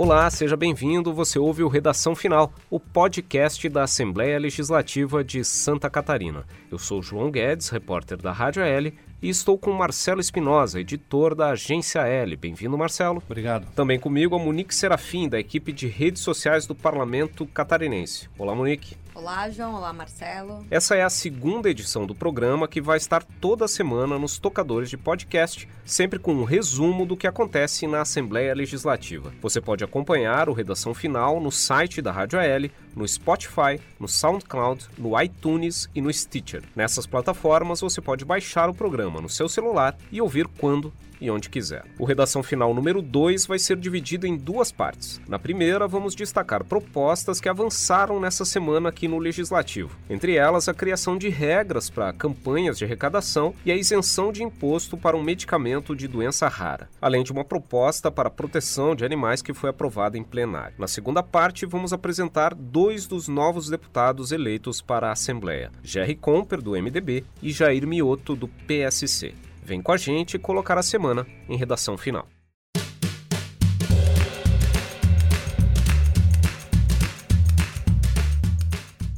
Olá, seja bem-vindo. Você ouve o Redação Final, o podcast da Assembleia Legislativa de Santa Catarina. Eu sou João Guedes, repórter da Rádio L, e estou com Marcelo Espinosa, editor da Agência L. Bem-vindo, Marcelo. Obrigado. Também comigo a Monique Serafim, da equipe de redes sociais do Parlamento Catarinense. Olá, Monique. Olá, João. Olá, Marcelo. Essa é a segunda edição do programa que vai estar toda semana nos tocadores de podcast, sempre com um resumo do que acontece na Assembleia Legislativa. Você pode acompanhar o Redação Final no site da Rádio AL, no Spotify, no SoundCloud, no iTunes e no Stitcher. Nessas plataformas você pode baixar o programa no seu celular e ouvir quando e onde quiser. O Redação Final número 2 vai ser dividido em duas partes. Na primeira, vamos destacar propostas que avançaram nessa semana aqui no Legislativo. Entre elas, a criação de regras para campanhas de arrecadação e a isenção de imposto para um medicamento de doença rara, além de uma proposta para proteção de animais que foi aprovada em plenário. Na segunda parte, vamos apresentar dois dos novos deputados eleitos para a Assembleia: Jerry Comper, do MDB, e Jair Mioto, do PSC. Vem com a gente colocar a semana em redação final.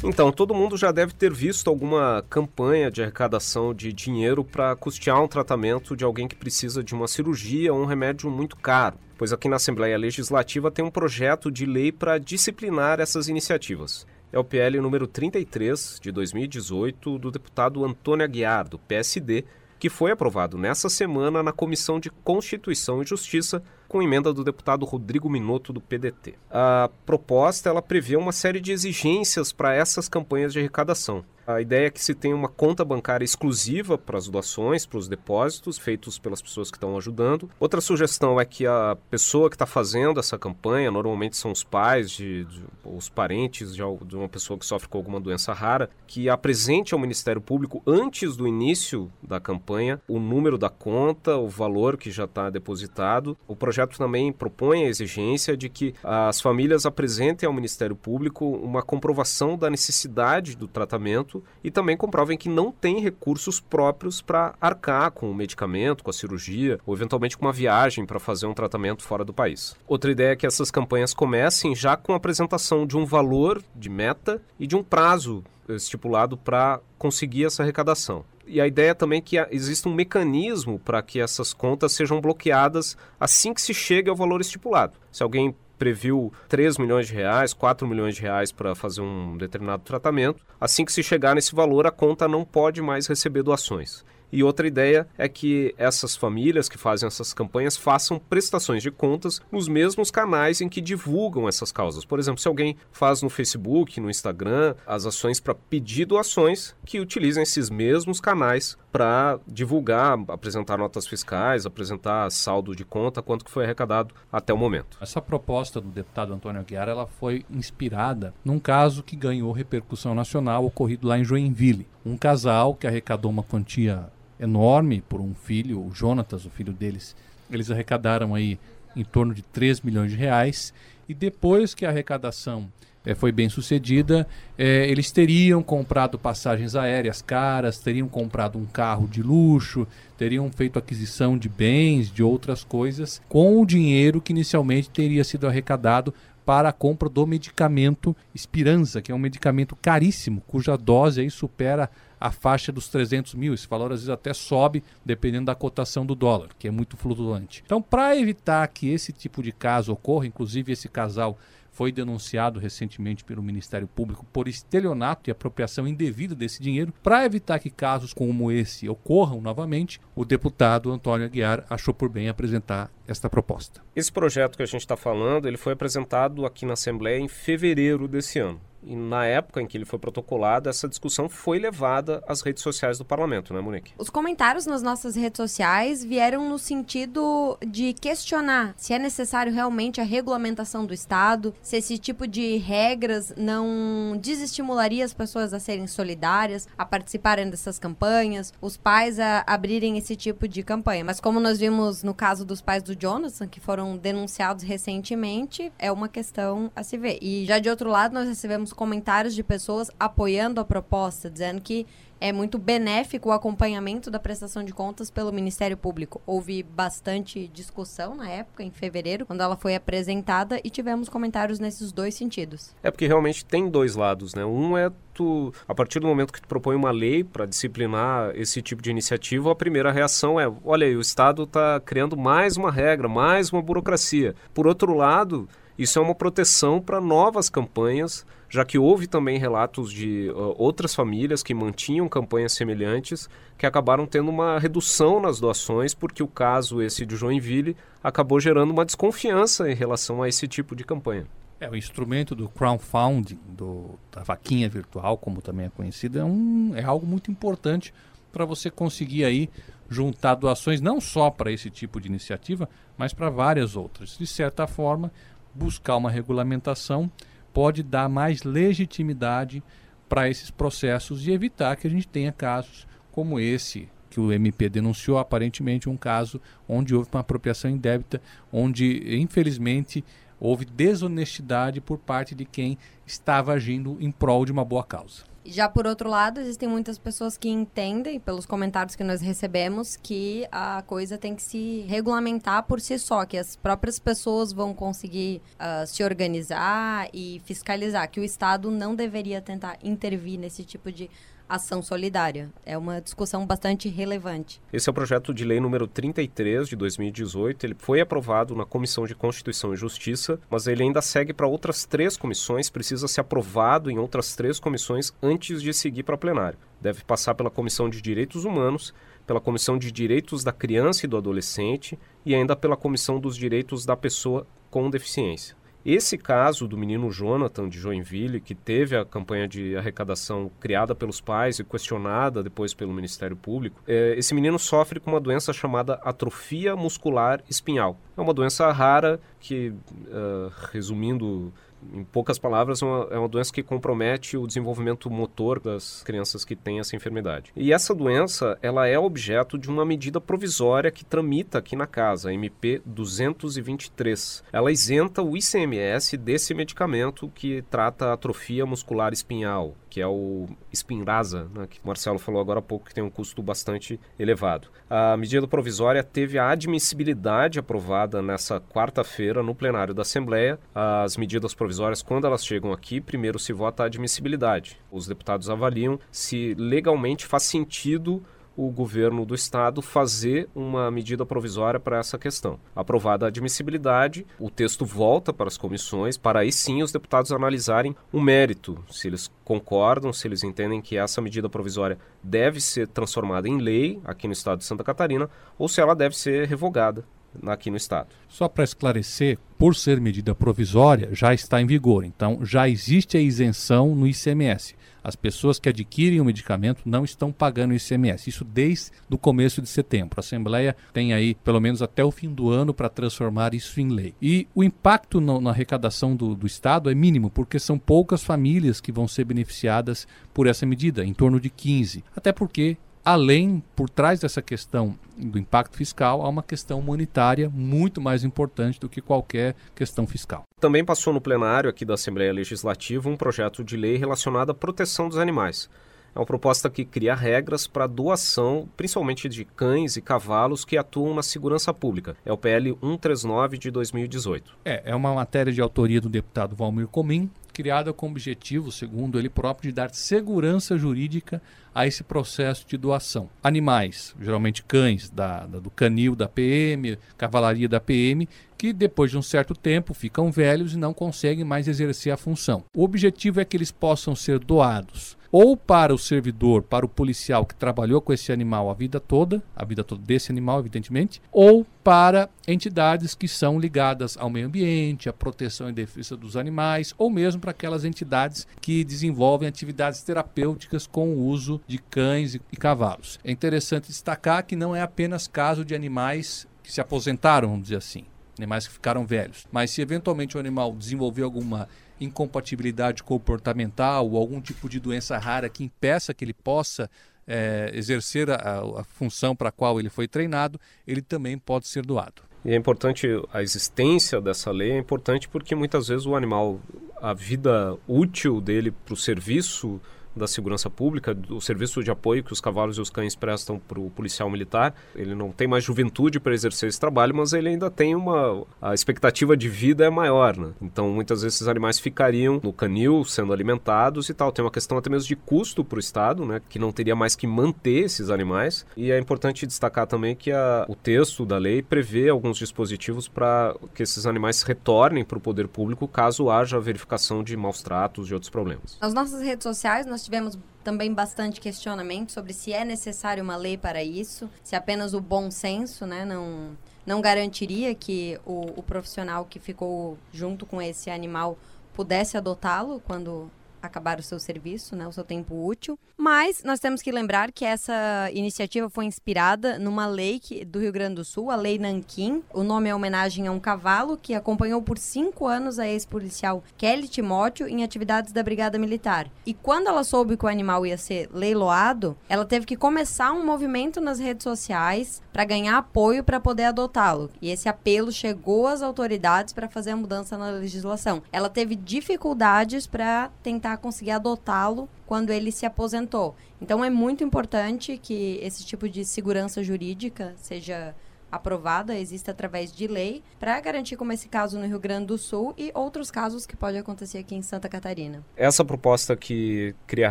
Então, todo mundo já deve ter visto alguma campanha de arrecadação de dinheiro para custear um tratamento de alguém que precisa de uma cirurgia ou um remédio muito caro, pois aqui na Assembleia Legislativa tem um projeto de lei para disciplinar essas iniciativas. É o PL número 33 de 2018 do deputado Antônio Aguiar, do PSD, que foi aprovado nessa semana na Comissão de Constituição e Justiça com emenda do deputado Rodrigo Minotto do PDT. A proposta ela prevê uma série de exigências para essas campanhas de arrecadação. A ideia é que se tenha uma conta bancária exclusiva para as doações, para os depósitos feitos pelas pessoas que estão ajudando. Outra sugestão é que a pessoa que está fazendo essa campanha, normalmente são os pais, de, de, os parentes de, de uma pessoa que sofre com alguma doença rara, que apresente ao Ministério Público antes do início da campanha o número da conta, o valor que já está depositado. O projeto também propõe a exigência de que as famílias apresentem ao Ministério Público uma comprovação da necessidade do tratamento e também comprovem que não têm recursos próprios para arcar com o medicamento, com a cirurgia ou eventualmente com uma viagem para fazer um tratamento fora do país. Outra ideia é que essas campanhas comecem já com a apresentação de um valor de meta e de um prazo estipulado para conseguir essa arrecadação. E a ideia também é que exista um mecanismo para que essas contas sejam bloqueadas assim que se chegue ao valor estipulado. Se alguém previu 3 milhões de reais, 4 milhões de reais para fazer um determinado tratamento, assim que se chegar nesse valor, a conta não pode mais receber doações. E outra ideia é que essas famílias que fazem essas campanhas façam prestações de contas nos mesmos canais em que divulgam essas causas. Por exemplo, se alguém faz no Facebook, no Instagram, as ações para pedir doações, que utilizem esses mesmos canais para divulgar, apresentar notas fiscais, apresentar saldo de conta, quanto que foi arrecadado até o momento. Essa proposta do deputado Antônio Aguiar, ela foi inspirada num caso que ganhou repercussão nacional ocorrido lá em Joinville. Um casal que arrecadou uma quantia enorme por um filho, o Jonatas, o filho deles. Eles arrecadaram aí em torno de 3 milhões de reais e depois que a arrecadação é, foi bem sucedida, é, eles teriam comprado passagens aéreas caras, teriam comprado um carro de luxo, teriam feito aquisição de bens, de outras coisas, com o dinheiro que inicialmente teria sido arrecadado para a compra do medicamento Espiranza, que é um medicamento caríssimo, cuja dose aí supera a faixa dos 300 mil. Esse valor às vezes até sobe, dependendo da cotação do dólar, que é muito flutuante. Então, para evitar que esse tipo de caso ocorra, inclusive esse casal foi denunciado recentemente pelo Ministério Público por estelionato e apropriação indevida desse dinheiro. Para evitar que casos como esse ocorram novamente, o deputado Antônio Aguiar achou por bem apresentar esta proposta. Esse projeto que a gente está falando, ele foi apresentado aqui na Assembleia em fevereiro desse ano. E na época em que ele foi protocolado, essa discussão foi levada às redes sociais do parlamento, né, Monique? Os comentários nas nossas redes sociais vieram no sentido de questionar se é necessário realmente a regulamentação do Estado, se esse tipo de regras não desestimularia as pessoas a serem solidárias, a participarem dessas campanhas, os pais a abrirem esse tipo de campanha. Mas como nós vimos no caso dos pais do Jonathan, que foram denunciados recentemente, é uma questão a se ver. E já de outro lado, nós recebemos tivemos comentários de pessoas apoiando a proposta, dizendo que é muito benéfico o acompanhamento da prestação de contas pelo Ministério Público. Houve bastante discussão na época, em fevereiro, quando ela foi apresentada, e tivemos comentários nesses dois sentidos. É porque realmente tem dois lados, né? Um é tu, a partir do momento que tu propõe uma lei para disciplinar esse tipo de iniciativa, a primeira reação é: olha aí, o Estado está criando mais uma regra, mais uma burocracia. Por outro lado, isso é uma proteção para novas campanhas já que houve também relatos de uh, outras famílias que mantinham campanhas semelhantes que acabaram tendo uma redução nas doações, porque o caso esse de Joinville acabou gerando uma desconfiança em relação a esse tipo de campanha. É, o instrumento do crowdfunding, do, da vaquinha virtual, como também é conhecido, é, um, é algo muito importante para você conseguir aí juntar doações não só para esse tipo de iniciativa, mas para várias outras. De certa forma, buscar uma regulamentação pode dar mais legitimidade para esses processos e evitar que a gente tenha casos como esse que o MP denunciou, aparentemente um caso onde houve uma apropriação indébita, onde infelizmente houve desonestidade por parte de quem estava agindo em prol de uma boa causa. Já por outro lado, existem muitas pessoas que entendem, pelos comentários que nós recebemos, que a coisa tem que se regulamentar por si só, que as próprias pessoas vão conseguir uh, se organizar e fiscalizar, que o Estado não deveria tentar intervir nesse tipo de ação solidária. É uma discussão bastante relevante. Esse é o projeto de lei número 33 de 2018. Ele foi aprovado na Comissão de Constituição e Justiça, mas ele ainda segue para outras três comissões, precisa ser aprovado em outras três comissões antes de seguir para plenário. Deve passar pela Comissão de Direitos Humanos, pela Comissão de Direitos da Criança e do Adolescente e ainda pela Comissão dos Direitos da Pessoa com Deficiência. Esse caso do menino Jonathan de Joinville, que teve a campanha de arrecadação criada pelos pais e questionada depois pelo Ministério Público, é, esse menino sofre com uma doença chamada atrofia muscular espinhal. É uma doença rara que, uh, resumindo em poucas palavras, é uma, é uma doença que compromete o desenvolvimento motor das crianças que têm essa enfermidade. E essa doença, ela é objeto de uma medida provisória que tramita aqui na casa, MP 223. Ela isenta o ICMS desse medicamento que trata a atrofia muscular espinhal, que é o Spinraza, né, que o Marcelo falou agora há pouco, que tem um custo bastante elevado. A medida provisória teve a admissibilidade aprovada nessa quarta-feira no plenário da Assembleia. As medidas provisórias, quando elas chegam aqui, primeiro se vota a admissibilidade. Os deputados avaliam se legalmente faz sentido o governo do estado fazer uma medida provisória para essa questão. Aprovada a admissibilidade, o texto volta para as comissões para aí sim os deputados analisarem o mérito, se eles concordam, se eles entendem que essa medida provisória deve ser transformada em lei aqui no estado de Santa Catarina ou se ela deve ser revogada aqui no estado. Só para esclarecer, por ser medida provisória, já está em vigor, então já existe a isenção no ICMS. As pessoas que adquirem o medicamento não estão pagando o ICMS. Isso desde o começo de setembro. A Assembleia tem aí pelo menos até o fim do ano para transformar isso em lei. E o impacto no, na arrecadação do, do Estado é mínimo, porque são poucas famílias que vão ser beneficiadas por essa medida, em torno de 15. Até porque além, por trás dessa questão do impacto fiscal, há uma questão humanitária muito mais importante do que qualquer questão fiscal. Também passou no plenário aqui da Assembleia Legislativa um projeto de lei relacionado à proteção dos animais. É uma proposta que cria regras para doação, principalmente de cães e cavalos que atuam na segurança pública. É o PL 139 de 2018. É, é uma matéria de autoria do deputado Valmir Comim, criada com o objetivo, segundo ele próprio, de dar segurança jurídica a esse processo de doação. Animais, geralmente cães da, da, do canil da PM, cavalaria da PM, que depois de um certo tempo ficam velhos e não conseguem mais exercer a função. O objetivo é que eles possam ser doados ou para o servidor, para o policial que trabalhou com esse animal a vida toda, a vida toda desse animal, evidentemente, ou para entidades que são ligadas ao meio ambiente, à proteção e defesa dos animais, ou mesmo para aquelas entidades que desenvolvem atividades terapêuticas com o uso de cães e cavalos. É interessante destacar que não é apenas caso de animais que se aposentaram, vamos dizer assim, animais que ficaram velhos, mas se eventualmente o animal desenvolver alguma incompatibilidade comportamental ou algum tipo de doença rara que impeça que ele possa é, exercer a, a função para a qual ele foi treinado, ele também pode ser doado. E é importante a existência dessa lei, é importante porque muitas vezes o animal, a vida útil dele para o serviço da segurança pública, do serviço de apoio que os cavalos e os cães prestam para o policial militar. Ele não tem mais juventude para exercer esse trabalho, mas ele ainda tem uma. A expectativa de vida é maior, né? Então, muitas vezes, esses animais ficariam no canil sendo alimentados e tal. Tem uma questão até mesmo de custo para o Estado, né? Que não teria mais que manter esses animais. E é importante destacar também que a, o texto da lei prevê alguns dispositivos para que esses animais retornem para o poder público caso haja verificação de maus tratos e outros problemas. Nas nossas redes sociais, nós tivemos também bastante questionamento sobre se é necessário uma lei para isso, se apenas o bom senso né, não, não garantiria que o, o profissional que ficou junto com esse animal pudesse adotá-lo quando acabar o seu serviço, né, o seu tempo útil. Mas nós temos que lembrar que essa iniciativa foi inspirada numa lei que, do Rio Grande do Sul, a Lei Nanquim. O nome é homenagem a um cavalo que acompanhou por cinco anos a ex-policial Kelly Timóteo em atividades da Brigada Militar. E quando ela soube que o animal ia ser leiloado, ela teve que começar um movimento nas redes sociais para ganhar apoio para poder adotá-lo. E esse apelo chegou às autoridades para fazer a mudança na legislação. Ela teve dificuldades para tentar conseguir adotá-lo quando ele se aposentou. Então é muito importante que esse tipo de segurança jurídica seja aprovada, existe através de lei, para garantir como esse caso no Rio Grande do Sul e outros casos que podem acontecer aqui em Santa Catarina. Essa proposta que cria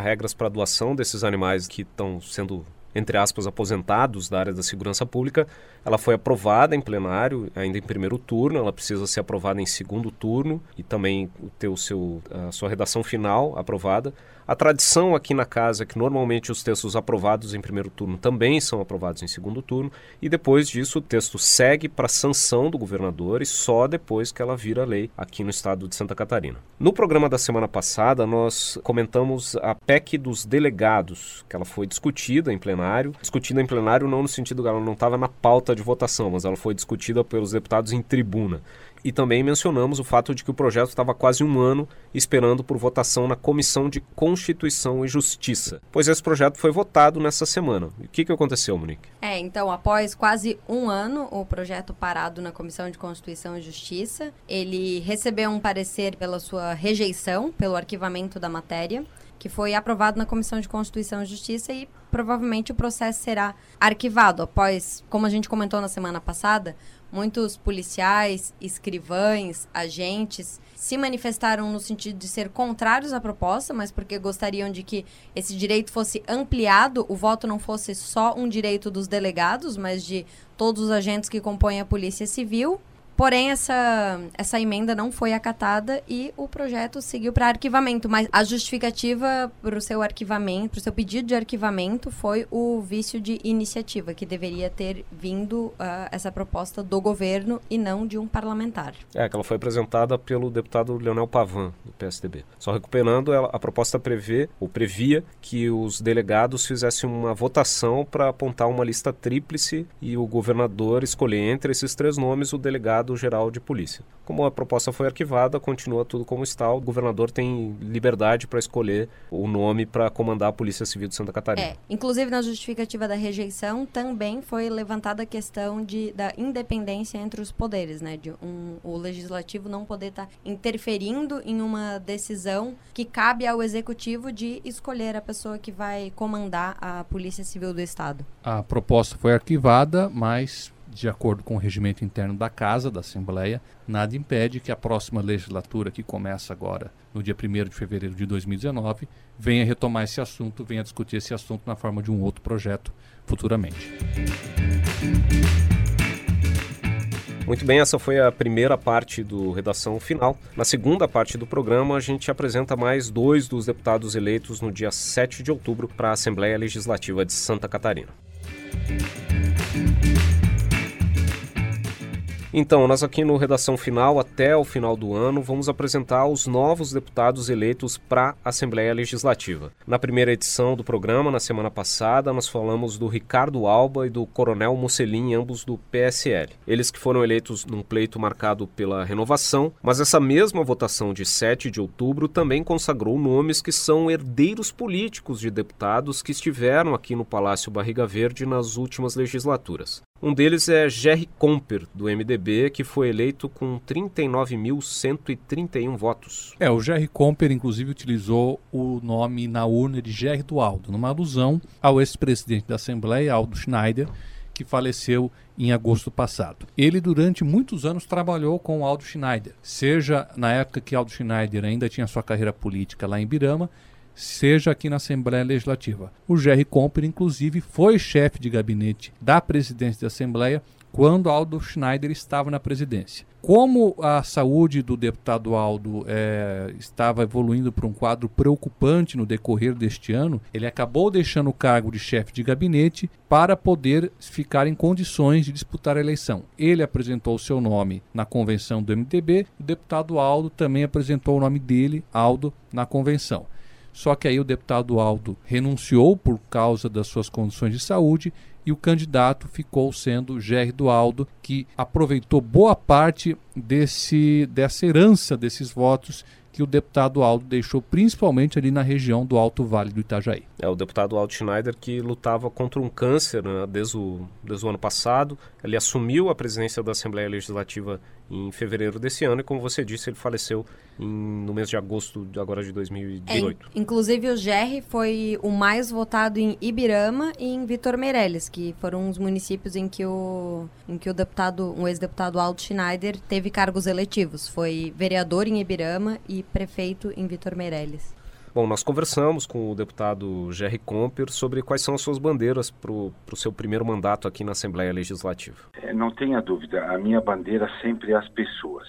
regras para a doação desses animais que estão sendo entre aspas, aposentados da área da segurança pública, ela foi aprovada em plenário, ainda em primeiro turno, ela precisa ser aprovada em segundo turno e também ter o seu, a sua redação final aprovada. A tradição aqui na casa é que normalmente os textos aprovados em primeiro turno também são aprovados em segundo turno, e depois disso o texto segue para sanção do governador e só depois que ela vira lei aqui no estado de Santa Catarina. No programa da semana passada, nós comentamos a PEC dos delegados, que ela foi discutida em plenário. Discutida em plenário não no sentido que ela não estava na pauta de votação, mas ela foi discutida pelos deputados em tribuna. E também mencionamos o fato de que o projeto estava quase um ano esperando por votação na Comissão de Constituição e Justiça, pois esse projeto foi votado nessa semana. E o que, que aconteceu, Monique? É, então, após quase um ano, o projeto parado na Comissão de Constituição e Justiça, ele recebeu um parecer pela sua rejeição, pelo arquivamento da matéria que foi aprovado na Comissão de Constituição e Justiça e provavelmente o processo será arquivado após, como a gente comentou na semana passada, muitos policiais, escrivães, agentes se manifestaram no sentido de ser contrários à proposta, mas porque gostariam de que esse direito fosse ampliado, o voto não fosse só um direito dos delegados, mas de todos os agentes que compõem a Polícia Civil. Porém, essa, essa emenda não foi acatada e o projeto seguiu para arquivamento. Mas a justificativa para o seu arquivamento, para o seu pedido de arquivamento, foi o vício de iniciativa, que deveria ter vindo uh, essa proposta do governo e não de um parlamentar. É, que ela foi apresentada pelo deputado Leonel Pavan, do PSDB. Só recuperando, ela, a proposta prevê, ou previa, que os delegados fizessem uma votação para apontar uma lista tríplice e o governador escolher entre esses três nomes o delegado Delegado-Geral de Polícia. Como a proposta foi arquivada, continua tudo como está. O governador tem liberdade para escolher o nome para comandar a Polícia Civil de Santa Catarina. É, inclusive na justificativa da rejeição também foi levantada a questão de, da independência entre os poderes, né? De um, o legislativo não poder estar tá interferindo em uma decisão que cabe ao executivo de escolher a pessoa que vai comandar a Polícia Civil do Estado. A proposta foi arquivada, mas de acordo com o regimento interno da Casa, da Assembleia, nada impede que a próxima legislatura, que começa agora no dia 1 de fevereiro de 2019, venha retomar esse assunto, venha discutir esse assunto na forma de um outro projeto futuramente. Muito bem, essa foi a primeira parte do Redação Final. Na segunda parte do programa, a gente apresenta mais dois dos deputados eleitos no dia 7 de outubro para a Assembleia Legislativa de Santa Catarina. Então, nós aqui no Redação Final, até o final do ano, vamos apresentar os novos deputados eleitos para a Assembleia Legislativa. Na primeira edição do programa, na semana passada, nós falamos do Ricardo Alba e do Coronel Mussolini, ambos do PSL. Eles que foram eleitos num pleito marcado pela renovação, mas essa mesma votação de 7 de outubro também consagrou nomes que são herdeiros políticos de deputados que estiveram aqui no Palácio Barriga Verde nas últimas legislaturas. Um deles é Jerry Comper, do MDB, que foi eleito com 39.131 votos. É, o Jerry Comper, inclusive, utilizou o nome na urna de Jerry do Aldo, numa alusão ao ex-presidente da Assembleia, Aldo Schneider, que faleceu em agosto passado. Ele, durante muitos anos, trabalhou com o Aldo Schneider, seja na época que Aldo Schneider ainda tinha sua carreira política lá em Birama, seja aqui na Assembleia Legislativa. O Jerry Comper, inclusive, foi chefe de gabinete da presidência da Assembleia quando Aldo Schneider estava na presidência. Como a saúde do deputado Aldo é, estava evoluindo para um quadro preocupante no decorrer deste ano, ele acabou deixando o cargo de chefe de gabinete para poder ficar em condições de disputar a eleição. Ele apresentou o seu nome na convenção do MDB, o deputado Aldo também apresentou o nome dele, Aldo, na convenção. Só que aí o deputado Aldo renunciou por causa das suas condições de saúde e o candidato ficou sendo Gerry Aldo, que aproveitou boa parte desse, dessa herança desses votos que o deputado Aldo deixou principalmente ali na região do Alto Vale do Itajaí. É o deputado Aldo Schneider que lutava contra um câncer né, desde, o, desde o ano passado. Ele assumiu a presidência da Assembleia Legislativa em fevereiro desse ano e, como você disse, ele faleceu em, no mês de agosto de agora de 2018. É, inclusive o GR foi o mais votado em Ibirama e em Vitor Meirelles, que foram os municípios em que o, em que o deputado, um ex-deputado Aldo Schneider teve cargos eletivos. Foi vereador em Ibirama e prefeito em Vitor Meirelles. Bom, nós conversamos com o deputado Jerry Comper sobre quais são as suas bandeiras para o seu primeiro mandato aqui na Assembleia Legislativa. É, não tenha dúvida, a minha bandeira sempre é as pessoas.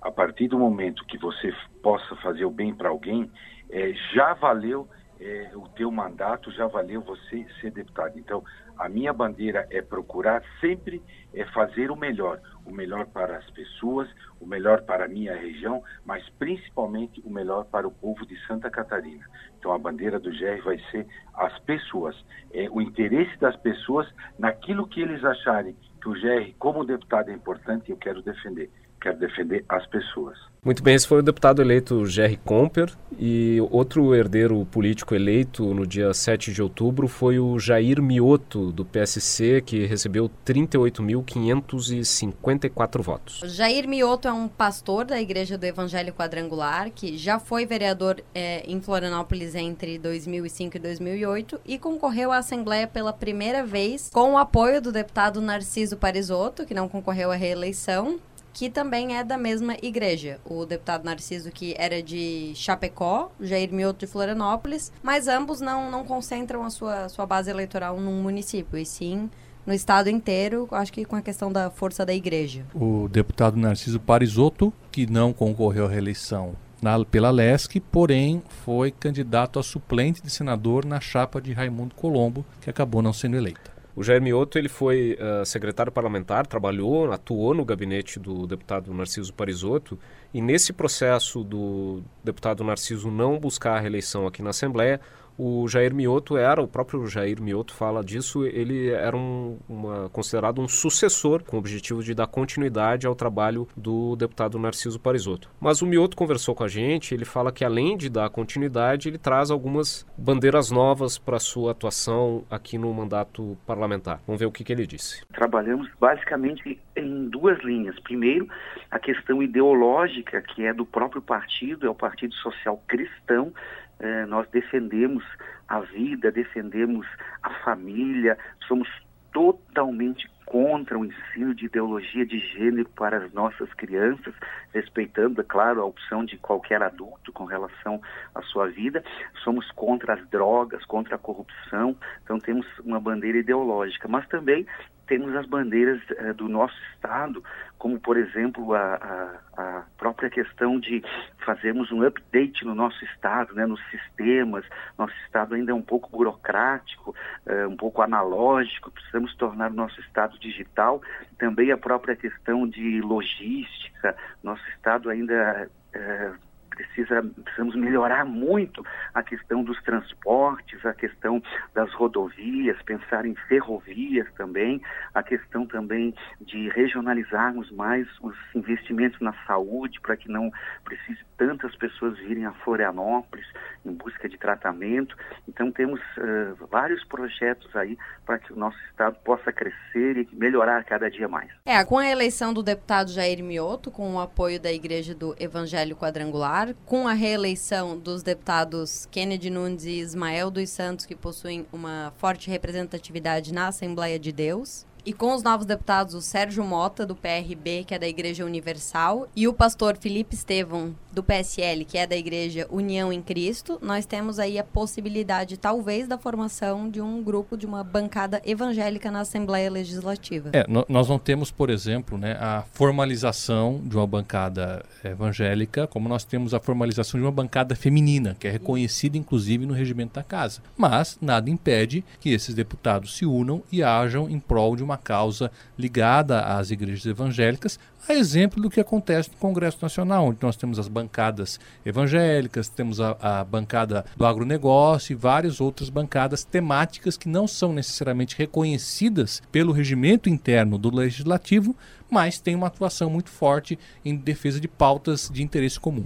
A partir do momento que você possa fazer o bem para alguém, é, já valeu é, o teu mandato, já valeu você ser deputado. Então, a minha bandeira é procurar sempre é fazer o melhor, o melhor para as pessoas, o melhor para a minha região, mas principalmente o melhor para o povo de Santa Catarina. Então a bandeira do GR vai ser as pessoas, é o interesse das pessoas naquilo que eles acharem que o GR como deputado é importante, eu quero defender quero defender as pessoas. Muito bem, esse foi o deputado eleito Jerry Comper e outro herdeiro político eleito no dia 7 de outubro foi o Jair Mioto, do PSC, que recebeu 38.554 votos. Jair Mioto é um pastor da Igreja do Evangelho Quadrangular, que já foi vereador é, em Florianópolis entre 2005 e 2008 e concorreu à Assembleia pela primeira vez com o apoio do deputado Narciso Parisotto, que não concorreu à reeleição, que também é da mesma igreja. O deputado Narciso, que era de Chapecó, Jair Mioto de Florianópolis, mas ambos não, não concentram a sua, sua base eleitoral num município, e sim no estado inteiro, acho que com a questão da força da igreja. O deputado Narciso Parisotto, que não concorreu à reeleição na, pela LESC, porém foi candidato a suplente de senador na chapa de Raimundo Colombo, que acabou não sendo eleita. O Jair Mioto ele foi uh, secretário parlamentar, trabalhou, atuou no gabinete do deputado Narciso Parisotto e nesse processo do deputado Narciso não buscar a reeleição aqui na Assembleia, o Jair Mioto era, o próprio Jair Mioto fala disso, ele era um, uma, considerado um sucessor com o objetivo de dar continuidade ao trabalho do deputado Narciso Parisotto. Mas o Mioto conversou com a gente, ele fala que além de dar continuidade, ele traz algumas bandeiras novas para a sua atuação aqui no mandato parlamentar. Vamos ver o que, que ele disse. Trabalhamos basicamente em duas linhas. Primeiro, a questão ideológica, que é do próprio partido, é o Partido Social Cristão, é, nós defendemos a vida, defendemos a família, somos totalmente contra o ensino de ideologia de gênero para as nossas crianças, respeitando, é claro, a opção de qualquer adulto com relação à sua vida. Somos contra as drogas, contra a corrupção, então temos uma bandeira ideológica, mas também temos as bandeiras uh, do nosso Estado, como, por exemplo, a, a, a, própria questão de fazermos um update no nosso Estado, né, nos sistemas. Nosso Estado ainda é um pouco burocrático, uh, um pouco analógico, precisamos tornar o nosso Estado digital. Também a própria questão de logística. Nosso Estado ainda. Uh, precisa, precisamos melhorar muito a questão dos transportes, a questão das rodovias, pensar em ferrovias também, a questão também de regionalizarmos mais os investimentos na saúde para que não precise tantas pessoas virem a Florianópolis em busca de tratamento. Então temos uh, vários projetos aí para que o nosso estado possa crescer e melhorar cada dia mais. É, com a eleição do deputado Jair Mioto, com o apoio da Igreja do Evangelho Quadrangular, com a reeleição dos deputados Kennedy Nunes e Ismael dos Santos, que possuem uma forte representatividade na Assembleia de Deus, e com os novos deputados, o Sérgio Mota, do PRB, que é da Igreja Universal, e o pastor Felipe Estevão, do PSL, que é da Igreja União em Cristo, nós temos aí a possibilidade, talvez, da formação de um grupo, de uma bancada evangélica na Assembleia Legislativa. É, nós não temos, por exemplo, né, a formalização de uma bancada evangélica, como nós temos a formalização de uma bancada feminina, que é reconhecida, inclusive, no regimento da casa. Mas nada impede que esses deputados se unam e hajam em prol de uma causa ligada às igrejas evangélicas, a exemplo do que acontece no Congresso Nacional, onde nós temos as bancadas evangélicas, temos a, a bancada do agronegócio e várias outras bancadas temáticas que não são necessariamente reconhecidas pelo regimento interno do legislativo, mas têm uma atuação muito forte em defesa de pautas de interesse comum.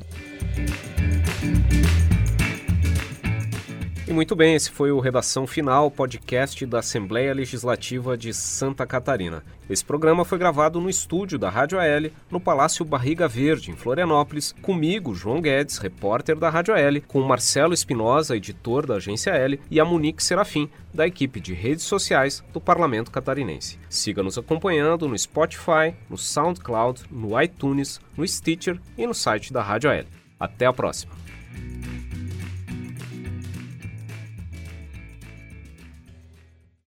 E muito bem, esse foi o Redação Final, podcast da Assembleia Legislativa de Santa Catarina. Esse programa foi gravado no estúdio da Rádio AL, no Palácio Barriga Verde, em Florianópolis, comigo, João Guedes, repórter da Rádio AL, com Marcelo Espinosa, editor da Agência AL, e a Monique Serafim, da equipe de redes sociais do Parlamento Catarinense. Siga nos acompanhando no Spotify, no SoundCloud, no iTunes, no Stitcher e no site da Rádio AL. Até a próxima!